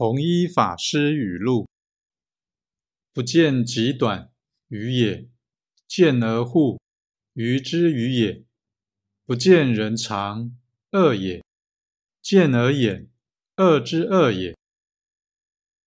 弘一法师语录不见极短于也见而护于之于也不见人长恶也见而掩恶之恶也。